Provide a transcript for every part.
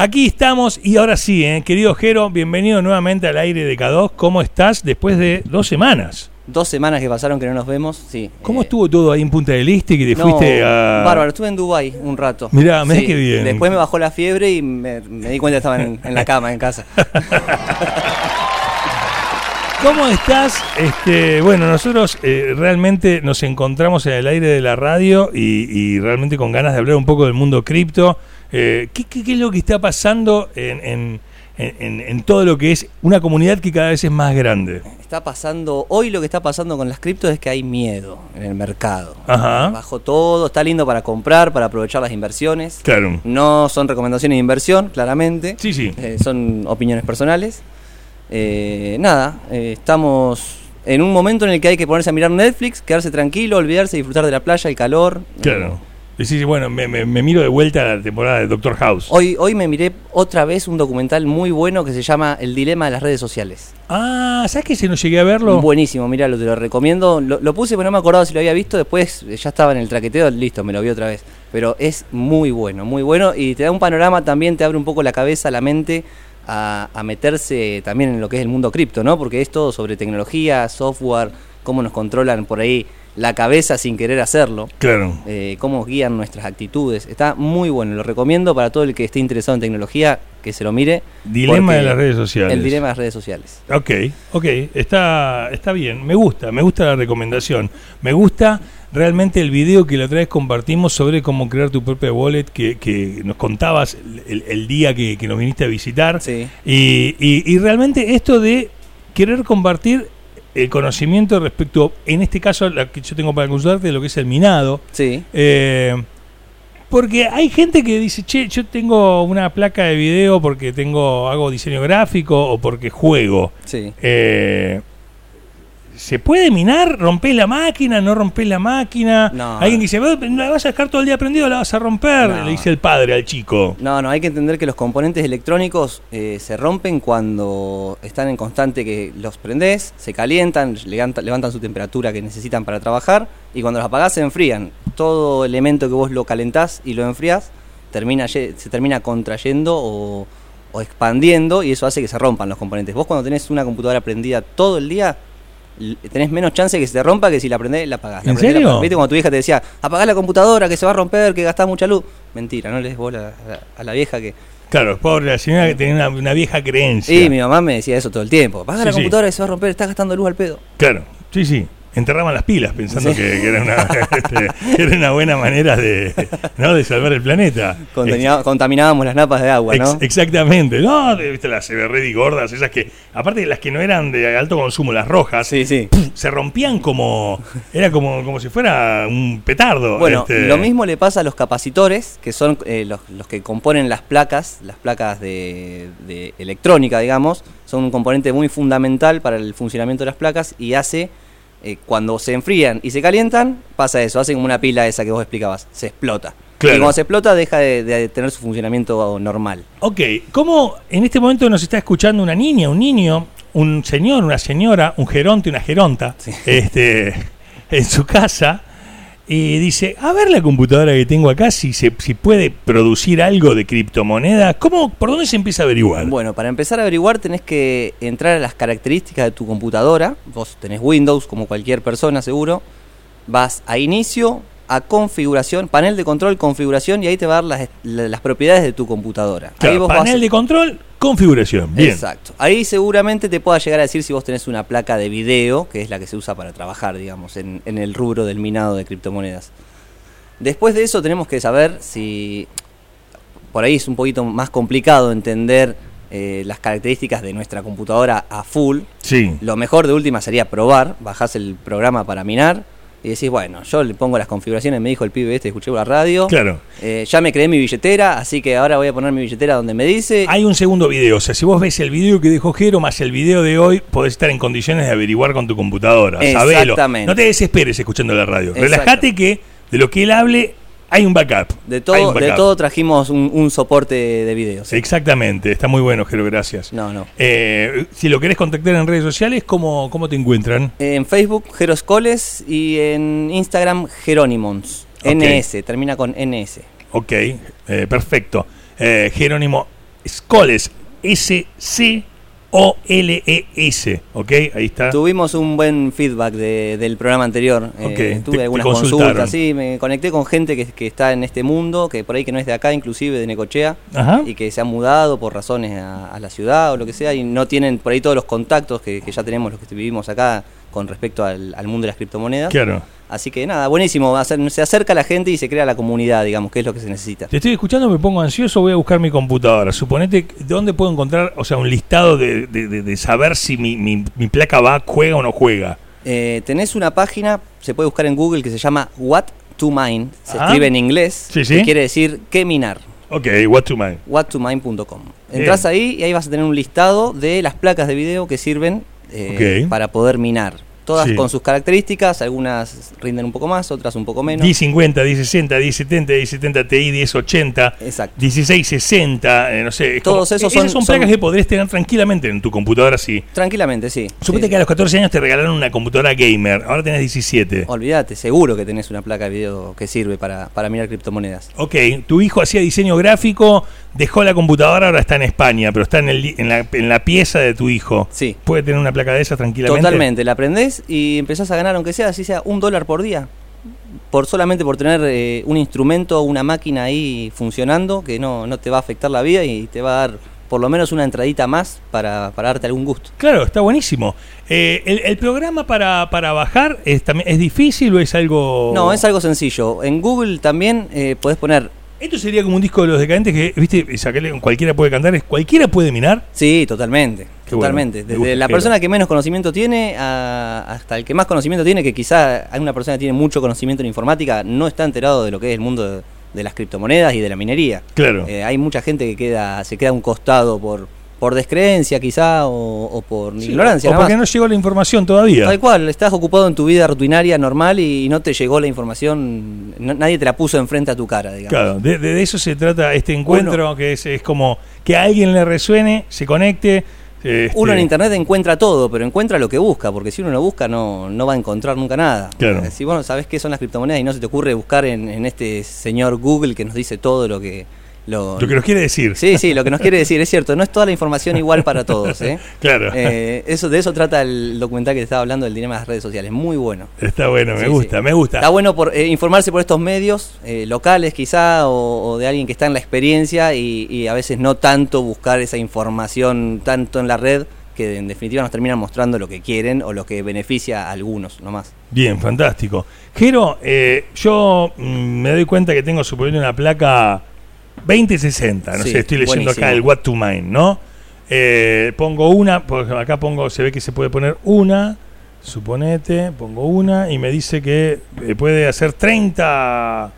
Aquí estamos y ahora sí, ¿eh? querido Jero, bienvenido nuevamente al aire de K2. ¿Cómo estás después de dos semanas? Dos semanas que pasaron que no nos vemos, sí. ¿Cómo Eh, estuvo todo ahí en Punta del Este que te no, fuiste a...? Bárbaro, estuve en Dubai un rato. Mirá, mirá qué bien. Después me bajó la fiebre y me, me di cuenta que estaba en, en la cama, en casa. ¿Cómo estás? Este, bueno, nosotros eh, realmente nos encontramos en el aire de la radio y, y realmente con ganas de hablar un poco del mundo cripto. Eh, ¿qué, qué, qué es lo que está pasando en, en- en- en todo lo que es una comunidad que cada vez es más grande? Está pasando, hoy lo que está pasando con las criptos es que hay miedo en el mercado. Ajá. Bajó todo, está lindo para comprar, para aprovechar las inversiones. Claro. No son recomendaciones de inversión, claramente. Sí, sí. Eh, son opiniones personales. Eh, nada, eh, estamos en un momento en el que hay que ponerse a mirar Netflix, quedarse tranquilo, olvidarse, disfrutar de la playa, el calor. Claro. Decís, bueno, me, me- me miro de vuelta a la temporada de Doctor House. Hoy, hoy me miré otra vez un documental muy bueno que se llama El dilema de las redes sociales. Ah, ¿sabes que si no llegué a verlo? Buenísimo, míralo, te lo recomiendo. Lo, lo puse, pero no me acordaba si lo había visto. Después eh, ya estaba en el traqueteo, listo, me lo vi otra vez. Pero es muy bueno, muy bueno. Y te da un panorama también, te abre un poco la cabeza, la mente a, a meterse también en lo que es el mundo cripto, ¿no? Porque es todo sobre tecnología, software, cómo nos controlan por ahí la cabeza sin querer hacerlo. Claro. eh, cómo guían nuestras actitudes. Está muy bueno, lo recomiendo para todo el que esté interesado en tecnología, que se lo mire. Dilema de las redes sociales. El dilema de las redes sociales. Ok, ok, está, está bien, me gusta, me gusta la recomendación. Me gusta realmente el video que la otra vez compartimos sobre cómo crear tu propia wallet, que, que nos contabas el, el día que, que nos viniste a visitar. Sí. Y, y- y realmente esto de querer compartir el conocimiento respecto, en este caso, la que yo tengo para consultarte, de lo que es el minado. Sí. Eh, porque hay gente que dice, che, yo tengo una placa de video porque tengo hago diseño gráfico o porque juego. Sí. Eh, ¿Se puede minar? ¿Rompés la máquina? ¿No rompés la máquina? No. Alguien dice, "Vos ¿la vas a dejar todo el día prendido la vas a romper? No. Le dice el padre al chico. No, no, hay que entender que los componentes electrónicos eh, se rompen cuando están en constante que los prendés, se calientan, levanta- levantan su temperatura que necesitan para trabajar y cuando los apagás se enfrían. Todo elemento que vos lo calentás y lo enfriás termina, se termina contrayendo o, o expandiendo y eso hace que se rompan los componentes. Vos cuando tenés una computadora prendida todo el día, tenés menos chance de que se te rompa que si la prendés la apagás. La ¿En prendés, la serio? apagás. ¿Viste cuando tu vieja te decía, apagá la computadora que se va a romper, que gastás mucha luz? Mentira, no le des bola a la, a la vieja que... Claro, pobre la señora que tenía una, una vieja creencia. Sí, mi mamá me decía eso todo el tiempo. Apaga Sí, la sí. computadora que se va a romper, estás gastando luz al pedo. Claro, sí, sí. Enterraban las pilas pensando Sí. que, que era, una, este, era una buena manera de, ¿no? de salvar el planeta. Contamina- contaminábamos las napas de agua, ¿no? Ex- exactamente, no, viste las Everready gordas, esas que, aparte de las que no eran de alto consumo, las rojas, Sí, sí. se rompían como, era como, como si fuera un petardo. Bueno, este. lo mismo le pasa a los capacitores, que son eh, los, los que componen las placas, las placas de, de electrónica, digamos, son un componente muy fundamental para el funcionamiento de las placas y hace, eh, cuando se enfrían y se calientan, pasa eso, hace como una pila esa que vos explicabas, se explota. Claro. Y cuando se explota deja de, de tener su funcionamiento normal. Ok, ¿cómo en este momento nos está escuchando una niña, un niño, un señor, una señora, un geronte, una geronta, Sí. este, en su casa y dice, a ver la computadora que tengo acá, si, se, si puede producir algo de criptomoneda, ¿cómo, ¿por dónde se empieza a averiguar? Bueno, para empezar a averiguar tenés que entrar a las características de tu computadora. Vos tenés Windows como cualquier persona seguro. Vas a inicio, a configuración, panel de control, configuración y ahí te va a dar las, las propiedades de tu computadora. Claro, ahí vos vas- panel de control, configuración, bien. Exacto. Ahí seguramente te pueda llegar a decir si vos tenés una placa de video, que es la que se usa para trabajar, digamos, en, en el rubro del minado de criptomonedas. Después de eso tenemos que saber si... Por ahí es un poquito más complicado entender eh, las características de nuestra computadora a full. Sí, Lo mejor de última sería probar, bajás el programa para minar y decís, bueno, yo le pongo las configuraciones, me dijo el pibe este, escuché por la radio. claro. Eh, ya me creé mi billetera, así que ahora voy a poner mi billetera donde me dice. Hay un segundo video, o sea, si vos ves el video que dejó Jero más el video de hoy, podés estar en condiciones de averiguar con tu computadora. Sabelo. Exactamente. No te desesperes escuchando la radio. Relájate que de lo que él hable hay un backup. De todo, de todo trajimos un, un soporte de videos. Exactamente, está muy bueno, Jero, gracias. No, no. Eh, si lo querés contactar en redes sociales, ¿cómo, cómo te encuentran? En Facebook, Jeroscoles y en Instagram, Jerónimons. NS, termina con NS. Ok, eh, perfecto. Eh, Jerónimo Scholes, S-C O-L-E-S, ¿ok? Ahí está. Tuvimos un buen feedback de- del programa anterior. Eh, te- tuve te algunas consultas, sí, me conecté con gente que, que está en este mundo, que por ahí que no es de acá, inclusive de Necochea, Ajá. y que se han mudado por razones a, a la ciudad o lo que sea, y no tienen por ahí todos los contactos que, que ya tenemos los que vivimos acá con respecto al, al mundo de las criptomonedas. Claro. Así que nada, buenísimo, se acerca la gente y se crea la comunidad, digamos, que es lo que se necesita. Te estoy escuchando, me pongo ansioso, voy a buscar mi computadora. Suponete, ¿dónde puedo encontrar, o sea, un listado de, de- de- de saber si mi, mi- mi placa va, juega o no juega? Eh, tenés una página, se puede buscar en Google, que se llama What to Mine, se Ajá. escribe en inglés, Sí, sí. que quiere decir qué minar. Ok, what to mind. whattomine.com. Entrás Bien. ahí y ahí vas a tener un listado de las placas de video que sirven eh, para poder minar. Todas Sí. con sus características, algunas rinden un poco más, otras un poco menos. 1050, 1060, 1070, 1070 Ti, 1080, Exacto. 1660, eh, no sé. es Todos como- esos esas son- son placas son- que podrías tener tranquilamente en tu computadora así. Tranquilamente, sí. Suponete Sí. que a los 14 años te regalaron una computadora gamer, ahora tenés 17. Olvídate, seguro que tenés una placa de video que sirve para, para mirar criptomonedas. Ok, tu hijo hacía diseño gráfico, dejó la computadora, ahora está en España, pero está en, el en, la, en la pieza de tu hijo. Sí. ¿Puede tener una placa de esas tranquilamente? Totalmente, la aprendés y empezás a ganar, aunque sea así sea un dólar por día. Por solamente por tener eh, un instrumento, una máquina ahí funcionando que no, no te va a afectar la vida y te va a dar por lo menos una entradita más para, para darte algún gusto. Claro, está buenísimo. Eh, el, el programa para, para bajar es, es difícil o es algo...? No, es algo sencillo. En Google también eh, podés poner. Esto sería como un disco de los decadentes que, viste, sacarle, cualquiera puede cantar, es cualquiera puede minar. Sí, totalmente. Qué totalmente. bueno, Desde la persona que menos conocimiento tiene a- hasta el que más conocimiento tiene, que quizá hay una persona que tiene mucho conocimiento en informática, no está enterado de lo que es el mundo de, de las criptomonedas y de la minería. Claro. Eh, hay mucha gente que queda, se queda a un costado por, por descreencia quizá o, o por Sí, ignorancia. O porque más. no llegó la información todavía. Tal cual, estás ocupado en tu vida rutinaria normal y no te llegó la información, no- nadie te la puso enfrente a tu cara, digamos. Claro, de, de eso se trata este encuentro, que es, es como que a alguien le resuene, se conecte. este, Uno en internet encuentra todo, pero encuentra lo que busca, porque si uno no busca no, no va a encontrar nunca nada. Claro. Si vos no sabés qué son las criptomonedas y no se te ocurre buscar en, en este señor Google que nos dice todo lo que... Lo, Lo que nos quiere decir. Sí, sí, lo que nos quiere decir, es cierto, no es toda la información igual para todos. ¿eh? Claro. Eh, eso, de eso trata el documental que te estaba hablando del dilema de las redes sociales, muy bueno. Está bueno, me Sí, gusta, sí. me gusta. Está bueno por, eh, informarse por estos medios eh, locales quizá o, o de alguien que está en la experiencia y, y a veces no tanto buscar esa información tanto en la red que en definitiva nos terminan mostrando lo que quieren o lo que beneficia a algunos nomás. Bien, fantástico. Jero, eh, yo mm, me doy cuenta que tengo suponiendo una placa 2060, no Sí, sé, estoy leyendo acá el What to Mine, ¿no? Eh, pongo una, porque acá pongo, se ve que se puede poner una, suponete, pongo una y me dice que eh, puede hacer 30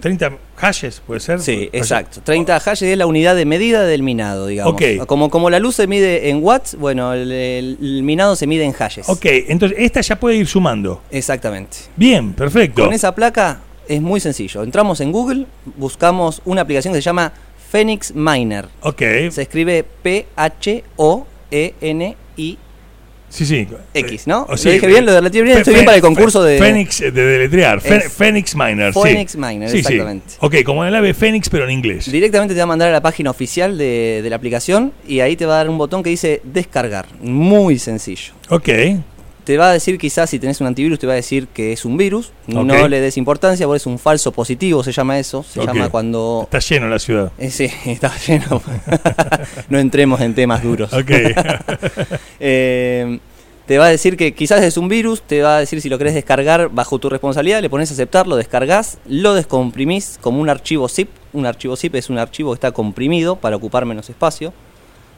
30 hashes, puede ser. Sí, exacto. 30 hashes es la unidad de medida del minado, digamos. Ok. Como, como la luz se mide en watts, bueno, el, el- el minado se mide en hashes. Ok, entonces esta ya puede ir sumando. Exactamente. Bien, perfecto. Con esa placa es muy sencillo. Entramos en Google, buscamos una aplicación que se llama Phoenix Miner. Ok, Se escribe P-H-O-E-N-I. sí, sí. X, ¿no? O Lo sea, dije bien, lo delaté bien, estoy bien para el concurso de- Fénix eh, de deletrear. Phoenix Miner. sí. Phoenix Miner, Sí, sí. exactamente. Ok, como el ave Fénix, pero en inglés. Directamente te va a mandar a la página oficial de, de la aplicación y ahí te va a dar un botón que dice descargar. Muy sencillo. Ok, Te va a decir quizás si tenés un antivirus, te va a decir que es un virus. No le des importancia, porque es un falso positivo, se llama eso. Se llama cuando... está lleno la ciudad. Eh, sí, está lleno. no entremos en temas duros. Ok, Eh, te va a decir que quizás es un virus, te va a decir si lo querés descargar bajo tu responsabilidad, le pones a aceptar, lo descargas, lo descomprimís como un archivo zip. Un archivo zip es un archivo que está comprimido para ocupar menos espacio.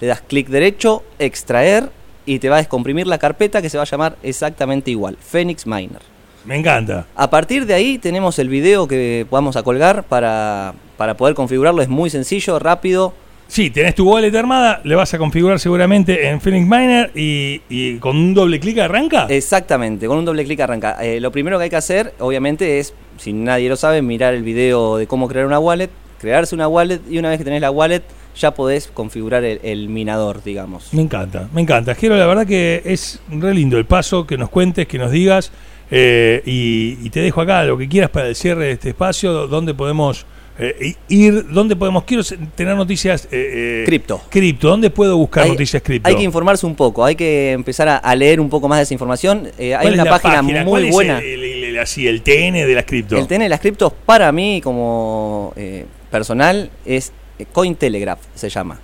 Le das clic derecho, extraer y te va a descomprimir la carpeta que se va a llamar exactamente igual, Phoenix Miner. me encanta. A partir de ahí tenemos el video que vamos a colgar para, para poder configurarlo. Es muy sencillo, rápido. Sí, tenés tu wallet armada, le vas a configurar seguramente en Phoenix Miner y, y con un doble clic arranca. Exactamente, con un doble clic arranca. Eh, lo primero que hay que hacer, obviamente, es, si nadie lo sabe, mirar el video de cómo crear una wallet, crearse una wallet y una vez que tenés la wallet ya podés configurar el, el minador, digamos. Me encanta, me encanta. Jero, la verdad que es re lindo el paso, que nos cuentes, que nos digas. eh, y, y te dejo acá lo que quieras para el cierre de este espacio, donde podemos eh, ir, ¿dónde podemos? Quiero tener noticias. Eh, Cripto. Cripto, ¿dónde puedo buscar Hay- noticias cripto? Hay que informarse un poco, hay que empezar a, a leer un poco más de esa información. Hay ¿Cuál es una página, ¿Cuál muy es buena. el, el- el- así, el TN de las cripto. El TN de las criptos para mí como eh, personal es Cointelegraph, se llama.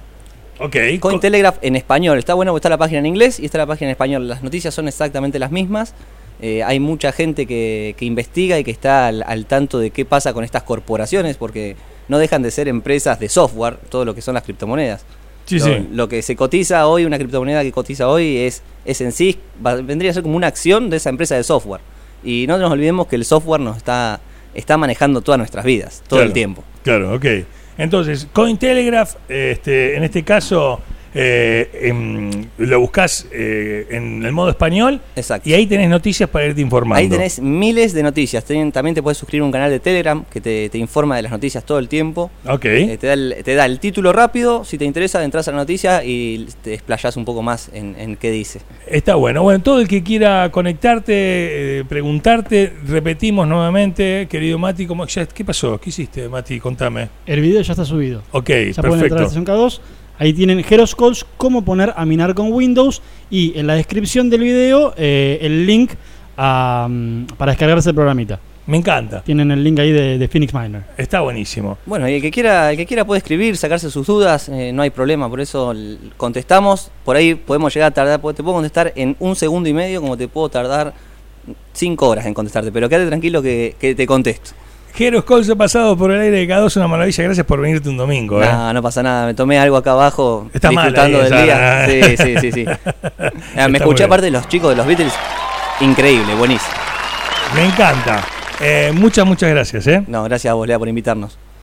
ok. Cointelegraph en español. Está bueno porque está la página en inglés y está la página en español. Las noticias son exactamente las mismas. Eh, hay mucha gente que, que investiga y que está al, al tanto de qué pasa con estas corporaciones porque no dejan de ser empresas de software, todo lo que son las criptomonedas. Sí, lo, sí. lo que se cotiza hoy, una criptomoneda que cotiza hoy es, es en sí, va- vendría a ser como una acción de esa empresa de software. Y no nos olvidemos que el software nos está, está manejando todas nuestras vidas, todo el tiempo. Claro, ok. Entonces, Cointelegraph, este, en este caso, eh, em, lo buscas eh, en el modo español Exacto. y ahí tenés noticias para irte informando. Ahí tenés miles de noticias. Ten- también te puedes suscribir a un canal de Telegram que te, te informa de las noticias todo el tiempo. Ok. Eh, te, da el, te da el título rápido, si te interesa, entras a la noticia y te desplayas un poco más en, en qué dice. Está bueno. Bueno, todo el que quiera conectarte, eh, preguntarte, repetimos nuevamente, querido Mati, ¿cómo, ya- ¿qué pasó? ¿Qué hiciste, Mati? Contame. El video ya está subido. Ok, Ya pueden entrar a la perfecto. sesión K2. Ahí tienen Heroes Calls, cómo poner a minar con Windows. Y en la descripción del video, eh, el link a, para descargarse el programita. Me encanta. Tienen el link ahí de, de Phoenix Miner. Está buenísimo. Bueno, y el que quiera, el que quiera puede escribir, sacarse sus dudas, eh, no hay problema, por eso contestamos. Por ahí podemos llegar a tardar, te puedo contestar en un segundo y medio, como te puedo tardar cinco horas en contestarte, pero quédate tranquilo que, que te contesto. Jeros Cols ha pasado por el aire de K2, una maravilla. Gracias por venirte un domingo. ¿eh? No, no pasa nada, me tomé algo acá abajo Está disfrutando ahí, del esa, día. Sí, sí, sí, sí. Ah, Está me escuché aparte de los chicos de los Beatles, increíble, buenísimo. Me encanta. Eh, muchas, muchas gracias. ¿eh? No, gracias a vos, Lea, por invitarnos.